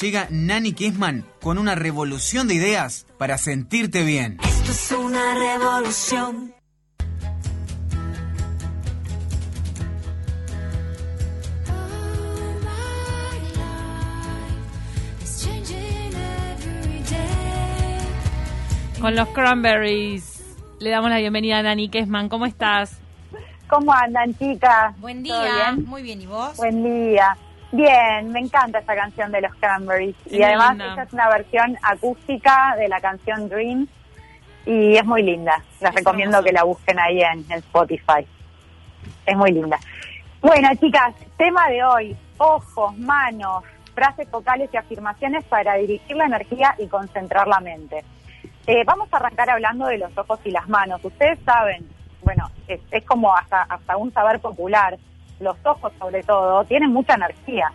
Llega Nani Kessman con una revolución de ideas para sentirte bien. Esto es una revolución. Con los Cranberries. Le damos la bienvenida a Nani Kessman. ¿Cómo estás? ¿Cómo andan, chicas? Buen ¿Todo día, bien? muy bien, ¿y vos? Buen día. Bien, me encanta esta canción de los Cranberries. Y además linda. esta es una versión acústica de la canción Dreams y es muy linda. Les Es recomiendo hermoso. que la busquen ahí en, en Spotify. Es muy linda. Bueno, chicas, tema de hoy, ojos, manos, frases focales y afirmaciones para dirigir la energía y concentrar la mente. Eh, vamos a arrancar hablando de los ojos y las manos. Ustedes saben, bueno, es, es como hasta, hasta un saber popular, los ojos sobre todo tienen mucha energía.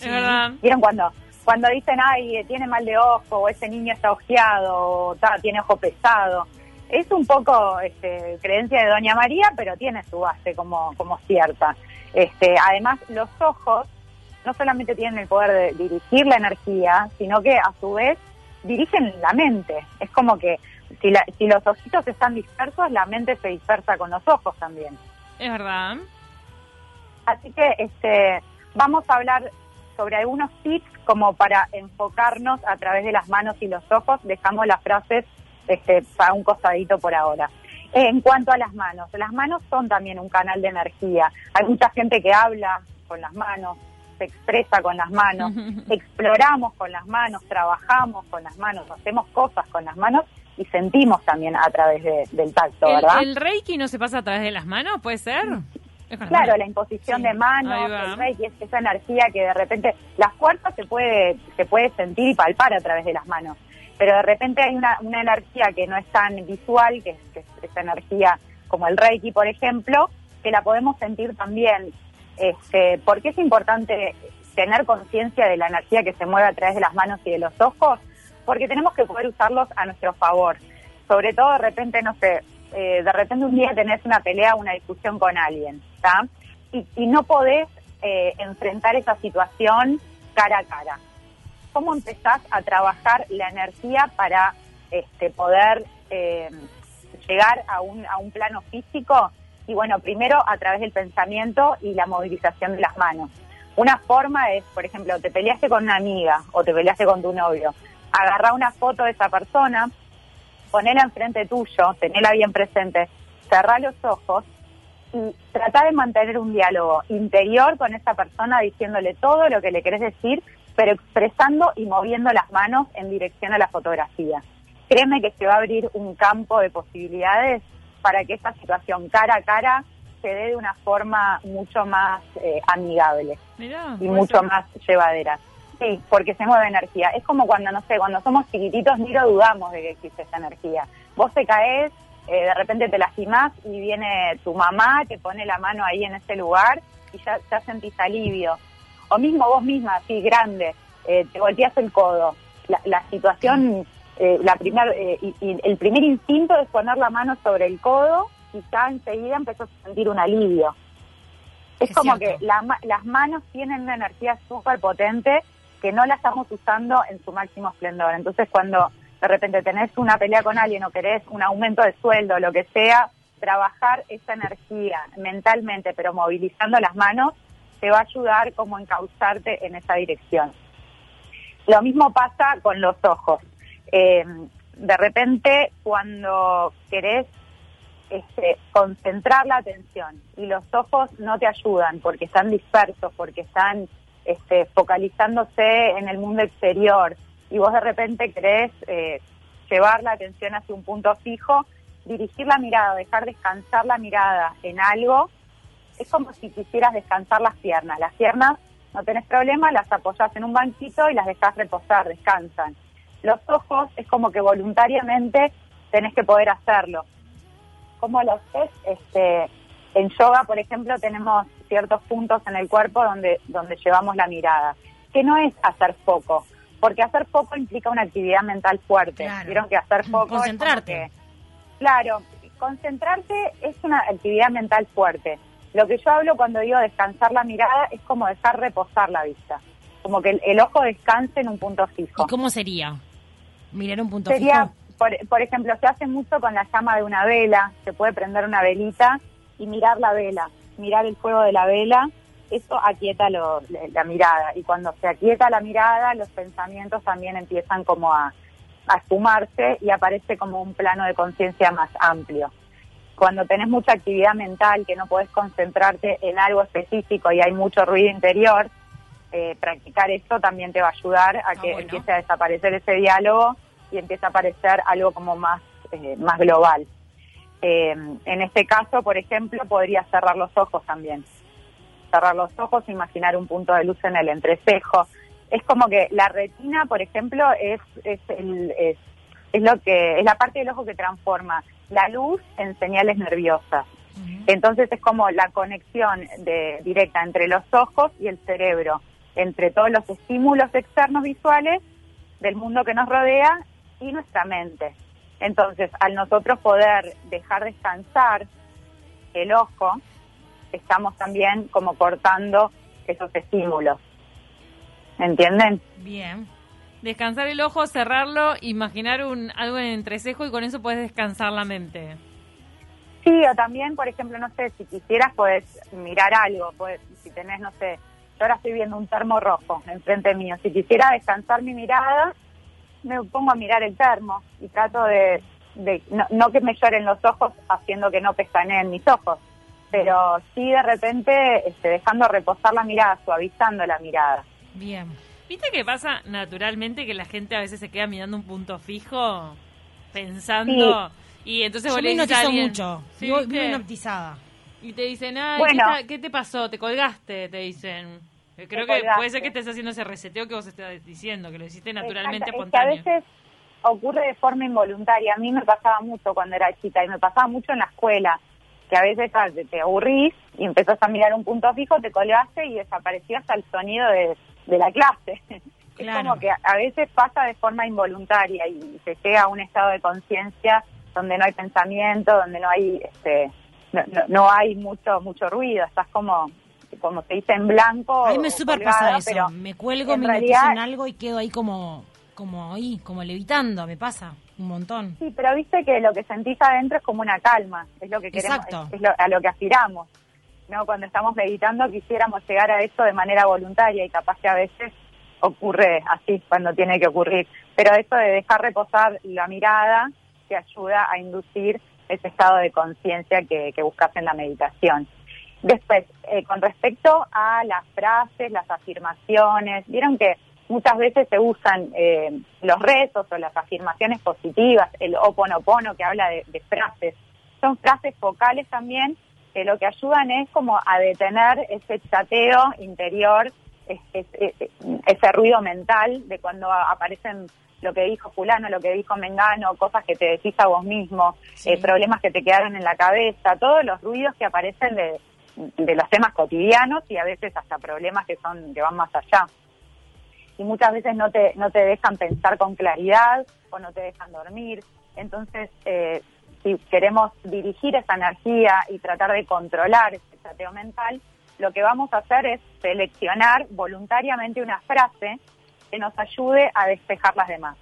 Es verdad. ¿Vieron cuando, cuando dicen, ay, tiene mal de ojo, o ese niño está ojeado, o ta, tiene ojo pesado? Es un poco este, creencia de Doña María, pero tiene su base como, como cierta. Este, además, los ojos no solamente tienen el poder de dirigir la energía, sino que a su vez dirigen la mente. Es como que si, la- si los ojitos están dispersos, la mente se dispersa con los ojos también. Es verdad. Así que este, vamos a hablar sobre algunos tips como para enfocarnos a través de las manos y los ojos. Dejamos las frases este, para un costadito por ahora. En cuanto a las manos, las manos son también un canal de energía. Hay mucha gente que habla con las manos, se expresa con las manos, exploramos con las manos, trabajamos con las manos, hacemos cosas con las manos y sentimos también a través de- del tacto, ¿El, ¿verdad? el Reiki no se pasa a través de las manos? ¿Puede ser? Las Claro, la imposición Sí, de manos, reiki, es esa energía que de repente la fuerza se puede se puede sentir y palpar a través de las manos, pero de repente hay una, una energía que no es tan visual, que es, que es esa energía como el reiki, por ejemplo, que la podemos sentir también. Este, ¿Por qué es importante tener conciencia de la energía que se mueve a través de las manos y de los ojos? Porque tenemos que poder usarlos a nuestro favor. Sobre todo de repente, no sé, eh, de repente un día tenés una pelea, una discusión con alguien, ¿está? Y, no podés eh, enfrentar esa situación cara a cara. ¿Cómo empezás a trabajar la energía para este, poder eh, llegar a un, a un plano físico? Y bueno, primero a través del pensamiento y la movilización de las manos. Una forma es, por ejemplo, te peleaste con una amiga o te peleaste con tu novio. Agarrá una foto de esa persona, ponela enfrente tuyo, tenela bien presente, cerrá los ojos y trata de mantener un diálogo interior con esa persona diciéndole todo lo que le querés decir, pero expresando y moviendo las manos en dirección a la fotografía. Créeme que se va a abrir un campo de posibilidades para que esta situación cara a cara se dé de una forma mucho más eh, amigable Mirá, y mucho ser. más llevadera. Sí, porque se mueve energía. Es como cuando, no sé, cuando somos chiquititos ni lo dudamos de que existe esa energía. Vos te caes, eh, de repente te lastimás y viene tu mamá, te pone la mano ahí en ese lugar y ya, ya sentís alivio. O mismo vos misma, así grande, eh, te golpeas el codo. La, la situación, eh, la primer, y, y el primer instinto es poner la mano sobre el codo y ya enseguida empezás a sentir un alivio. Es, Es como cierto. que la las manos tienen una energía súper potente que no la estamos usando en su máximo esplendor. Entonces, cuando de repente tenés una pelea con alguien o querés un aumento de sueldo, lo que sea, trabajar esa energía mentalmente, pero movilizando las manos, te va a ayudar como encauzarte en esa dirección. Lo mismo pasa con los ojos. Eh, de repente, cuando querés este, concentrar la atención y los ojos no te ayudan porque están dispersos, porque están este, focalizándose en el mundo exterior y vos de repente querés eh, llevar la atención hacia un punto fijo, dirigir la mirada, dejar descansar la mirada en algo, es como si quisieras descansar las piernas. Las piernas no tenés problema, las apoyás en un banquito y las dejás reposar, descansan. Los ojos es como que voluntariamente tenés que poder hacerlo. ¿Cómo lo haces? Este, en yoga, por ejemplo, tenemos ciertos puntos en el cuerpo donde, donde llevamos la mirada, que no es hacer foco, porque hacer foco implica una actividad mental fuerte. Claro. Vieron que hacer foco... es Concentrarte. que- claro, concentrarse es una actividad mental fuerte. Lo que yo hablo cuando digo descansar la mirada es como dejar reposar la vista, como que el, el ojo descanse en un punto fijo. ¿Y cómo sería? Mirar un punto Sería, fijo. por, por ejemplo, se hace mucho con la llama de una vela, se puede prender una velita y mirar la vela, mirar el fuego de la vela, eso aquieta lo- la, la mirada. Y cuando se aquieta la mirada, los pensamientos también empiezan como a, a esfumarse y aparece como un plano de conciencia más amplio. Cuando tenés mucha actividad mental, que no podés concentrarte en algo específico y hay mucho ruido interior, eh, practicar esto también te va a ayudar a que bueno. empiece a desaparecer ese diálogo y empiece a aparecer algo como más, eh, más global. Eh, en este caso, por ejemplo, podría cerrar los ojos también. Cerrar los ojos, imaginar un punto de luz en el entrecejo. Es como que la retina, por ejemplo, es, es, el- es, es lo que es la parte del ojo que transforma la luz en señales nerviosas. Entonces es como la conexión de, directa entre los ojos y el cerebro, entre todos los estímulos externos visuales del mundo que nos rodea y nuestra mente. Entonces, al nosotros poder dejar descansar el ojo, estamos también como cortando esos estímulos. ¿Entienden? Bien. Descansar el ojo, cerrarlo, imaginar un algo en el entrecejo y con eso puedes descansar la mente. Sí, o también, por ejemplo, no sé, si quisieras puedes mirar algo, puedes, si tenés, no sé, yo ahora estoy viendo un termo rojo enfrente mío, si quisiera descansar mi mirada, me pongo a mirar el termo y trato de, de no, no que me lloren los ojos haciendo que no pestaneen mis ojos, pero sí de repente este, dejando reposar la mirada, suavizando la mirada. Bien. ¿Viste que pasa naturalmente que la gente a veces se queda mirando un punto fijo, pensando? Y entonces Yo vos me le decís a hipnotizo alguien, mucho. ¿sí, Vivo, viste? vivo hipnotizada. Y te dicen, ay, Bueno. ¿qué, ta- qué te pasó? ¿Te colgaste? Te dicen. Eh, Creo que puede ser que estés haciendo ese reseteo que vos estás diciendo, que lo hiciste naturalmente Exacto, es que a espontáneo. veces ocurre de forma involuntaria. A mí me pasaba mucho cuando era chica y me pasaba mucho en la escuela, que a veces ah, te, aburrís y empezás a mirar un punto fijo, te colgaste y desapareció hasta el sonido de, de la clase. Es como que a- a veces pasa de forma involuntaria y se llega a un estado de conciencia donde no hay pensamiento, donde no hay este no, no- no hay mucho mucho ruido, estás como como se dice en blanco. A mí me super colgada, pasa eso. pero Me cuelgo, me realidad- en algo y quedo ahí como, como ahí, como levitando. Me pasa un montón. Sí, pero viste que lo que sentís adentro es como una calma, es lo que queremos, Exacto. es, es lo- a lo que aspiramos. No, cuando estamos meditando quisiéramos llegar a eso de manera voluntaria y capaz que a veces ocurre así cuando tiene que ocurrir. Pero eso de dejar reposar la mirada te ayuda a inducir ese estado de conciencia que, que buscas en la meditación. Después, eh, con respecto a las frases, las afirmaciones, vieron que muchas veces se usan eh, los rezos o las afirmaciones positivas, el oponopono que habla de, de frases. Son frases focales también que lo que ayudan es como a detener ese chateo interior, es- es- es- ese ruido mental de cuando aparecen lo que dijo fulano, lo que dijo Mengano, cosas que te decís a vos mismo, Sí. eh, problemas que te quedaron en la cabeza, todos los ruidos que aparecen de, de los temas cotidianos y a veces hasta problemas que son que van más allá. Y muchas veces no te no te dejan pensar con claridad o no te dejan dormir. Entonces, eh, si queremos dirigir esa energía y tratar de controlar ese chateo mental, lo que vamos a hacer es seleccionar voluntariamente una frase que nos ayude a despejar las demás.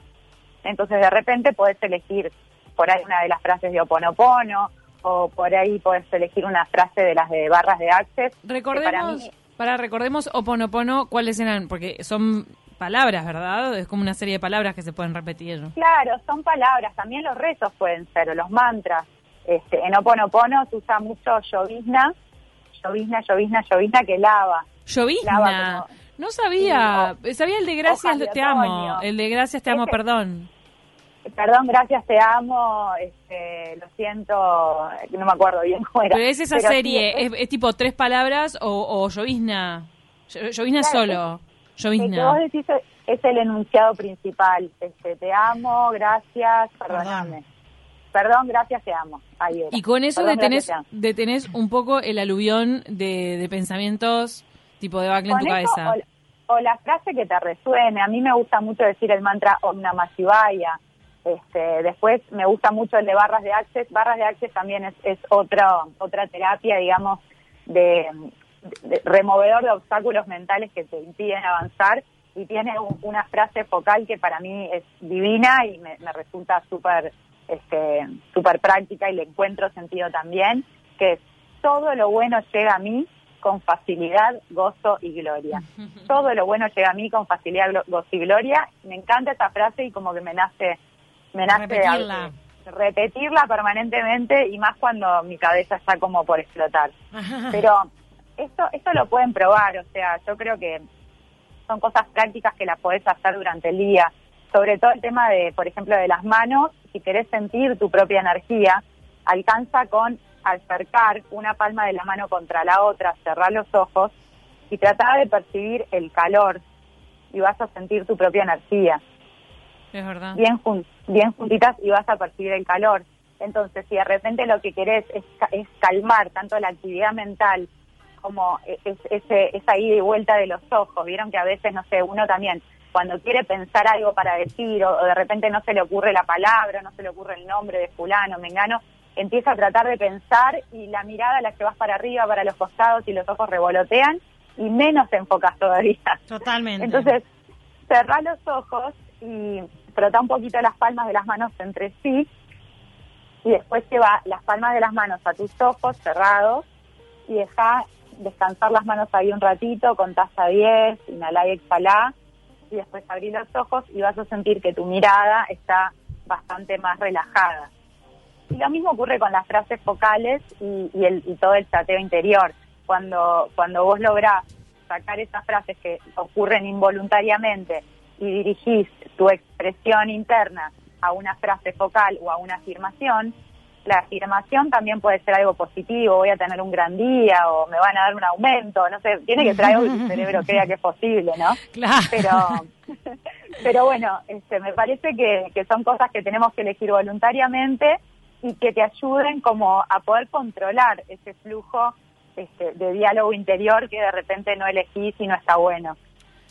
Entonces, de repente podés elegir por ahí una de las frases de Oponopono o por ahí podés elegir una frase de las de barras de Access. Recordemos, para para, mí recordemos Oponopono, ¿cuáles eran? Porque son palabras, ¿verdad? Es como una serie de palabras que se pueden repetir. Claro, son palabras, también los rezos pueden ser, o los mantras. Este, en Oponopono se usa mucho llovizna, llovizna, llovizna, llovizna que lava. Llovizna. Lava como- No sabía. Sabía el de gracias, de te amo. El de gracias, te amo, Ese- perdón. Perdón, gracias, te amo, este, lo siento, no me acuerdo bien cómo era. Pero es esa Pero serie. es- es, es tipo tres palabras o, o llovizna. Yo- Llovizna Claro, solo. Que Llovizna. vos decís es- es el enunciado principal. Este, te amo, gracias, perdóname. Perdón, gracias, te amo. Ahí era. Y con eso Perdón, detenés, gracias, detenés un poco el aluvión de, de pensamientos tipo de en Con tu eso, cabeza. O, o la frase que te resuene. A mí me gusta mucho decir el mantra Om Namah Shivaya. Este, después me gusta mucho el de barras de access. Barras de access también es, es otra otra terapia, digamos, de, de removedor de obstáculos mentales que te impiden avanzar y tiene un- una frase focal que para mí es divina y me, me resulta súper este, súper práctica y le encuentro sentido también, que es todo lo bueno llega a mí con facilidad, gozo y gloria. Todo lo bueno llega a mí con facilidad, gozo y gloria. Me encanta esa frase y como que me nace, me nace Repetirla. a- repetirla permanentemente y más cuando mi cabeza está como por explotar. Pero esto, esto lo pueden probar, o sea, yo creo que son cosas prácticas que las podés hacer durante el día. Sobre todo el tema de, por ejemplo, de las manos, si querés sentir tu propia energía, alcanza con acercar una palma de la mano contra la otra, cerrar los ojos y tratar de percibir el calor y vas a sentir tu propia energía Es verdad. bien, jun- bien juntitas y vas a percibir el calor. Entonces, si de repente lo que querés es, es calmar tanto la actividad mental como e- es, ese, esa ida y vuelta de los ojos, vieron que a veces, no sé, uno también, cuando quiere pensar algo para decir o, o de repente no se le ocurre la palabra, no se le ocurre el nombre de fulano, mengano, empieza a tratar de pensar y la mirada la llevas para arriba, para los costados y los ojos revolotean y menos te enfocas todavía. Totalmente. Entonces, cerrá los ojos y frotá un poquito las palmas de las manos entre sí y después lleva las palmas de las manos a tus ojos cerrados y deja descansar las manos ahí un ratito, contás a 10, inhalá y exhalá y después abrí los ojos y vas a sentir que tu mirada está bastante más relajada. Y lo mismo ocurre con las frases focales y todo el chateo interior. Cuando, cuando vos lográs sacar esas frases que ocurren involuntariamente y dirigís tu expresión interna a una frase focal o a una afirmación, la afirmación también puede ser algo positivo, voy a tener un gran día o me van a dar un aumento, no sé, tiene que ser algo que tu cerebro crea que es posible, ¿no? Claro. pero pero bueno este me parece que, que son cosas que tenemos que elegir voluntariamente y que te ayuden como a poder controlar ese flujo este, de diálogo interior que de repente no elegís y no está bueno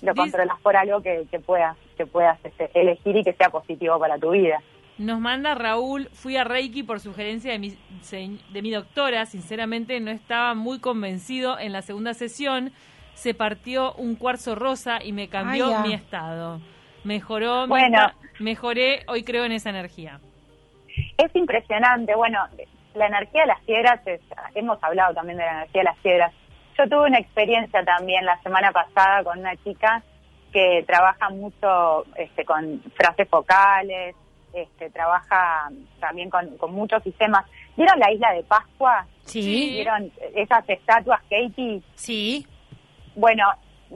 lo controlas por algo que, que puedas que puedas este, elegir y que sea positivo para tu vida Nos manda Raúl, fui a Reiki por sugerencia de mi, de mi doctora, sinceramente no estaba muy convencido en la segunda sesión, se partió un cuarzo rosa y me cambió Ay, mi estado. Mejoró, mi Bueno. esta- mejoré, hoy creo en esa energía. es impresionante. Bueno, la energía de las piedras, es- hemos hablado también de la energía de las piedras. Yo tuve una experiencia también la semana pasada con una chica que trabaja mucho este, con frases focales, este, trabaja también con, con muchos sistemas. ¿Vieron la isla de Pascua? Sí, ¿Vieron esas estatuas, Katie? sí. Bueno,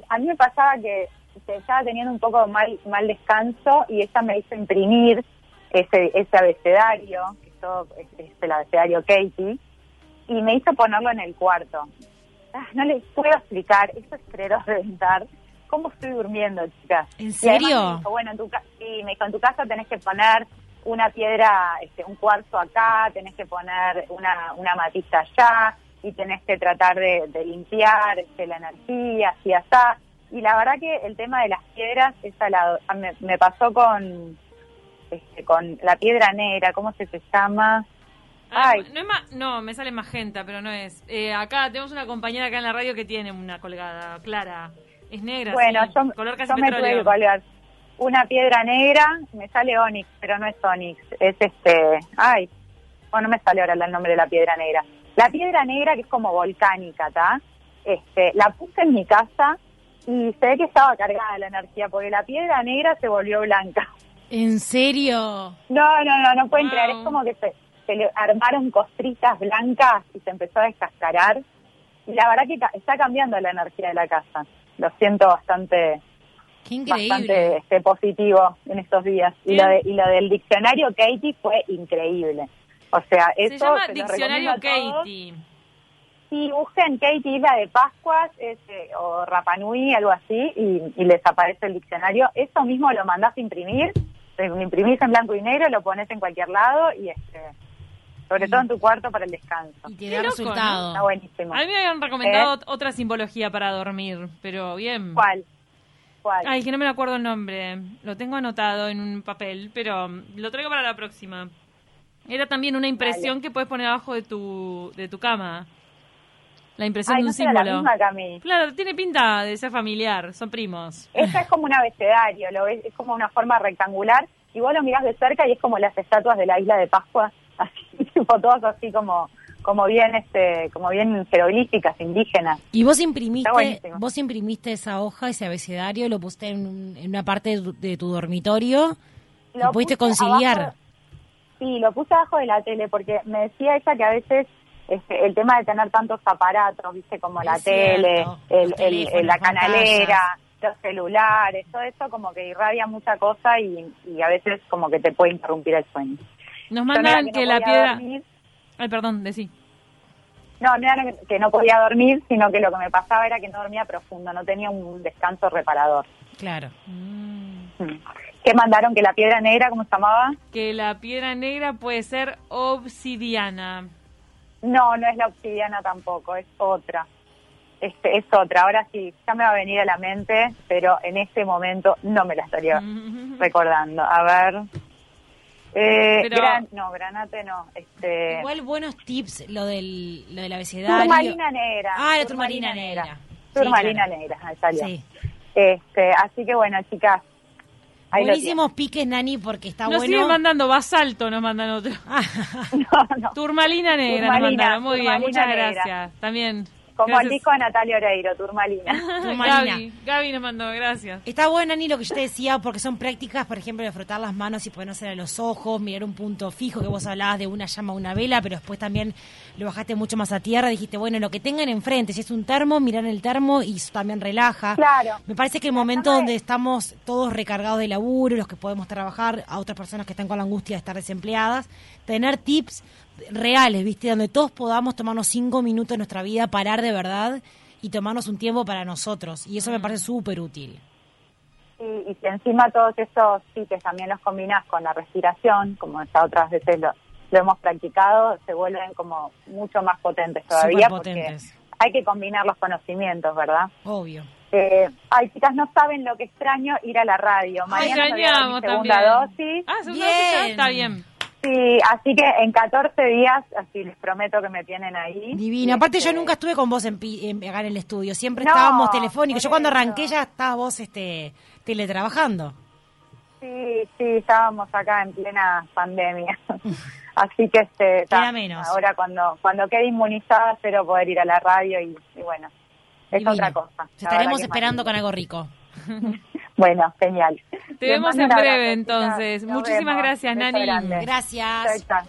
a mí me pasaba que estaba teniendo un poco mal, mal descanso y ella me hizo imprimir ese, ese abecedario, que todo es, es el abecedario Katie, y me hizo ponerlo en el cuarto. Ah, no les puedo explicar, eso es querer reventar. ¿Cómo estoy durmiendo, chicas? ¿En serio? me dijo, bueno, en tu, ca- sí, me dijo, en tu casa tenés que poner una piedra, este, un cuarzo acá, tenés que poner una, una matista allá, y tenés que tratar de, de limpiar este, la energía, así, así. Y la verdad que el tema de las piedras, esa la, a- me, me pasó con, este, con la piedra negra, ¿cómo se se llama? Ah, Ay. no, es ma- no, me sale magenta, pero no es. Eh, acá tenemos una compañera acá en la radio que tiene una colgada, Clara. Es negra, Bueno, sí, yo, color casi yo me tuve que colgar una piedra negra, me sale onix, pero no es onix, es este, ay, bueno, no me sale ahora el nombre de la piedra negra. La piedra negra que es como volcánica, ¿tá? Este, la puse en mi casa y se ve que estaba cargada la energía porque la piedra negra se volvió blanca. ¿En serio? No, no, no, no pueden Wow. creer, es como que se, se le armaron costritas blancas y se empezó a descascarar. Y la verdad que ca- está cambiando la energía de la casa. Lo siento bastante bastante este, positivo en estos días. Y lo, de, y lo del diccionario Katie fue increíble. O sea, eso Se llama Diccionario. Katie. Sí, busquen Kate Isla de Pascuas ese, o Rapanui, algo así, y, y les aparece el diccionario. Eso mismo lo mandás a imprimir, lo imprimís en blanco y negro, lo pones en cualquier lado y este, sobre todo en tu cuarto para el descanso. Y te Qué da loco, resultado. Está buenísimo. A mí me habían recomendado ¿Eh? otra simbología para dormir, pero bien. ¿Cuál? ¿Cuál? Ay, que no me acuerdo el nombre. Lo tengo anotado en un papel, pero lo traigo para la próxima. Era también una impresión que puedes poner abajo de tu, de tu cama. La impresión Ay, de no un la símbolo. misma que a mí. Claro, tiene pinta de ser familiar, son primos. Esta es como un abecedario, lo ves, es como una forma rectangular, y vos lo mirás de cerca y es como las estatuas de la isla de Pascua, así, tipo todas así como, como bien, este, como bien jeroglíficas, indígenas. Y vos imprimiste, vos imprimiste esa hoja, ese abecedario, lo pusiste en, en una parte de tu, de tu dormitorio Lo pudiste conciliar. abajo- sí, lo puse abajo de la tele porque me decía ella que a veces este, el tema de tener tantos aparatos, viste, como la tele, el, el- la canalera, los celulares, todo eso como que irradia mucha cosa y, y a veces como que te puede interrumpir el sueño. Nos mandan no que la piedra... dormir, Ay, perdón, decí. No, no era que no podía dormir, sino que lo que me pasaba era que no dormía profundo, no tenía un descanso reparador. Claro. Mm. ¿Qué mandaron? ¿Que la piedra negra, cómo se llamaba? Que la piedra negra puede ser obsidiana. No, no es la obsidiana tampoco, es otra. Este, es otra. Ahora sí, ya me va a venir a la mente, pero en este momento no me la estaría recordando. A ver. Eh, Pero- gran- no, granate no. Este, Igual buenos tips lo del, lo del abecedario. turmalina negra. Ah, la turmalina negra. Sí, Turmalina claro. negra, ahí salió. Sí. Este, así que bueno, chicas. ahí Buenísimos piques, Nani, porque está Nos bueno. siguen mandando basalto, nos mandan otro. No, no. Turmalina negra nos Turmalina, mandaron. Muy bien, turmalina muchas negra. gracias. También. Como el gracias. disco de Natalia Oreiro, Turmalina. Turmalina. Gaby, Gaby nos mandó, gracias. Está bueno, Nani, lo que yo te decía, porque son prácticas, por ejemplo, de frotar las manos y ponerse a los ojos, mirar un punto fijo, que vos hablabas de una llama, una vela, pero después también lo bajaste mucho más a tierra, dijiste, bueno, lo que tengan enfrente, si es un termo, mirar el termo y eso también relaja. Claro. Me parece que el momento donde estamos todos recargados de laburo, los que podemos trabajar, a otras personas que están con la angustia de estar desempleadas, tener tips reales, ¿viste? Donde todos podamos tomarnos cinco minutos de nuestra vida, parar de verdad y tomarnos un tiempo para nosotros. Y eso me parece súper útil. Y, y si encima todos esos tips también los combinas con la respiración, como ya otras veces lo, lo hemos practicado, se vuelven como mucho más potentes todavía. Superpotentes. Porque hay que combinar los conocimientos, ¿verdad? Obvio. Eh, ay, chicas, no saben lo que extraño ir a la radio. Mañana extrañamos segunda también. dosis. Ah, segunda dosis está bien. Sí, así que en 14 días, así les prometo que me tienen ahí. Divino. Aparte yo Este, nunca estuve con vos en, en- acá en el estudio. Siempre No, estábamos telefónicos. Yo cuando arranqué ya estabas vos este, teletrabajando. Sí, sí, estábamos acá en plena pandemia. Así que este, ta, menos. ahora cuando cuando quede inmunizada espero poder ir a la radio y, y bueno, es Divino. otra cosa. Te estaremos esperando con algo rico. Bueno, genial. Te Les vemos en breve abrazo, entonces. Nos Muchísimas vemos. gracias, Beso Nani. grande. Gracias. Chao.